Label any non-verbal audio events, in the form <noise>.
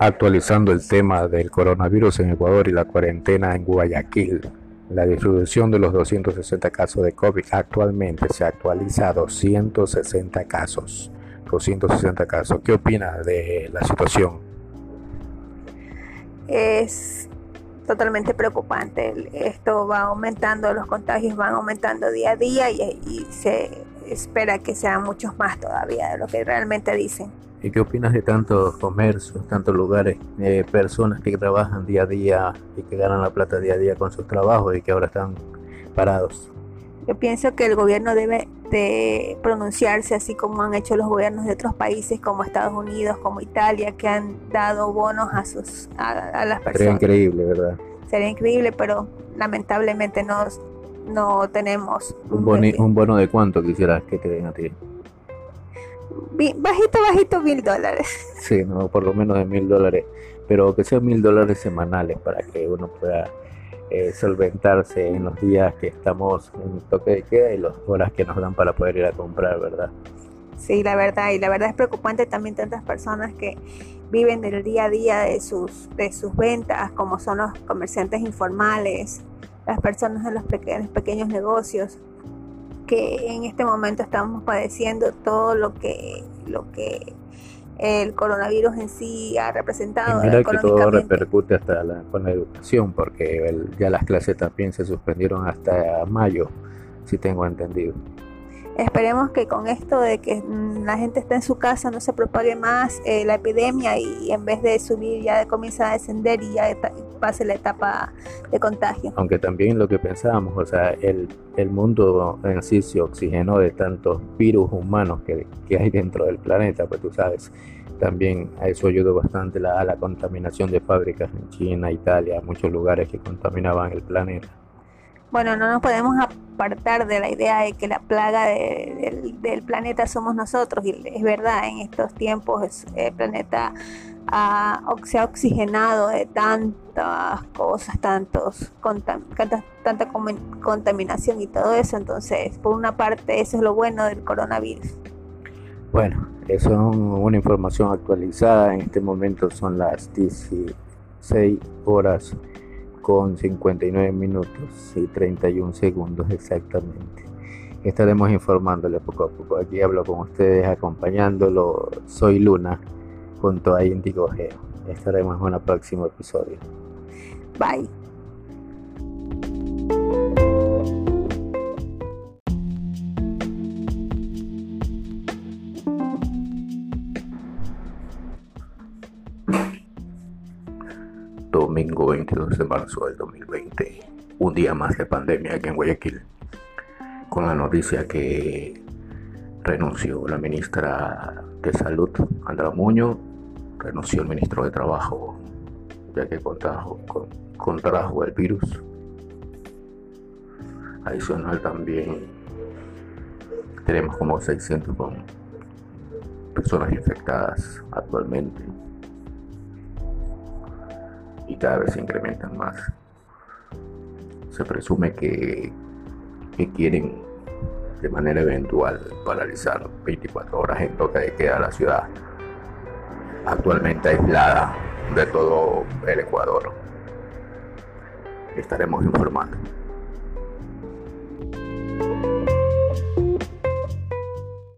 Actualizando el tema del coronavirus en Ecuador y la cuarentena en Guayaquil. La distribución de los 260 casos de COVID actualmente se actualiza a 260 casos. 260 casos. ¿Qué opina de la situación? Es totalmente preocupante. Esto va aumentando, los contagios van aumentando día a día y, se espera que sean muchos más todavía de lo que realmente dicen. ¿Y qué opinas de tantos comercios, tantos lugares, eh, personas que trabajan día a día y que ganan la plata día a día con sus trabajos y que ahora están parados? Yo pienso que el gobierno debe de pronunciarse así como han hecho los gobiernos de otros países como Estados Unidos, como Italia, que han dado bonos a sus a, las personas. Sería increíble, ¿verdad? Sería increíble, pero lamentablemente no, no tenemos un, un bono de cuánto quisieras que te den a ti. Bajito, bajito, mil dólares. <laughs> Sí, no, por lo menos de mil dólares, pero que sean mil dólares semanales para que uno pueda eh, solventarse en los días que estamos en toque de queda y las horas que nos dan para poder ir a comprar, ¿verdad? Sí, la verdad, y la verdad es preocupante también tantas personas que viven del día a día de sus, de sus ventas, como son los comerciantes informales, las personas de los pequeños, pequeños negocios, que en este momento estamos padeciendo todo lo que, lo que el coronavirus en sí ha representado. mira que todo repercute hasta con la educación, porque ya las clases también se suspendieron hasta mayo, si tengo entendido. Esperemos que con esto de que la gente está en su casa no se propague más eh, la epidemia y en vez de subir ya comience a descender y ya pase la etapa de contagio. Aunque también lo que pensábamos, o sea, el, el mundo en sí se oxigenó de tantos virus humanos que, que hay dentro del planeta, pues tú sabes, también a eso ayudó bastante la, a la contaminación de fábricas en China, Italia, muchos lugares que contaminaban el planeta. Bueno, no nos podemos apartar de la idea de que la plaga del planeta somos nosotros, y es verdad, en estos tiempos el planeta se ha oxigenado de tantas cosas, tantos, tanta contaminación y todo eso, entonces, por una parte, eso es lo bueno del coronavirus. Bueno, eso es una información actualizada, en este momento son las 16 horas con 59 minutos y 31 segundos exactamente. Estaremos informándole poco a poco. Aquí hablo con ustedes acompañándolo. Soy Luna junto a Indigo Geo. Estaremos en un próximo episodio. Bye. domingo 22 de marzo del 2020, un día más de pandemia aquí en Guayaquil, con la noticia que renunció la ministra de Salud, Andra Muñoz, renunció el ministro de Trabajo, ya que contrajo, el virus. Adicional también tenemos como 600 personas infectadas actualmente y cada vez se incrementan más. Se presume que, que quieren de manera eventual paralizar 24 horas en toque de queda la ciudad, actualmente aislada de todo el Ecuador. Estaremos informando.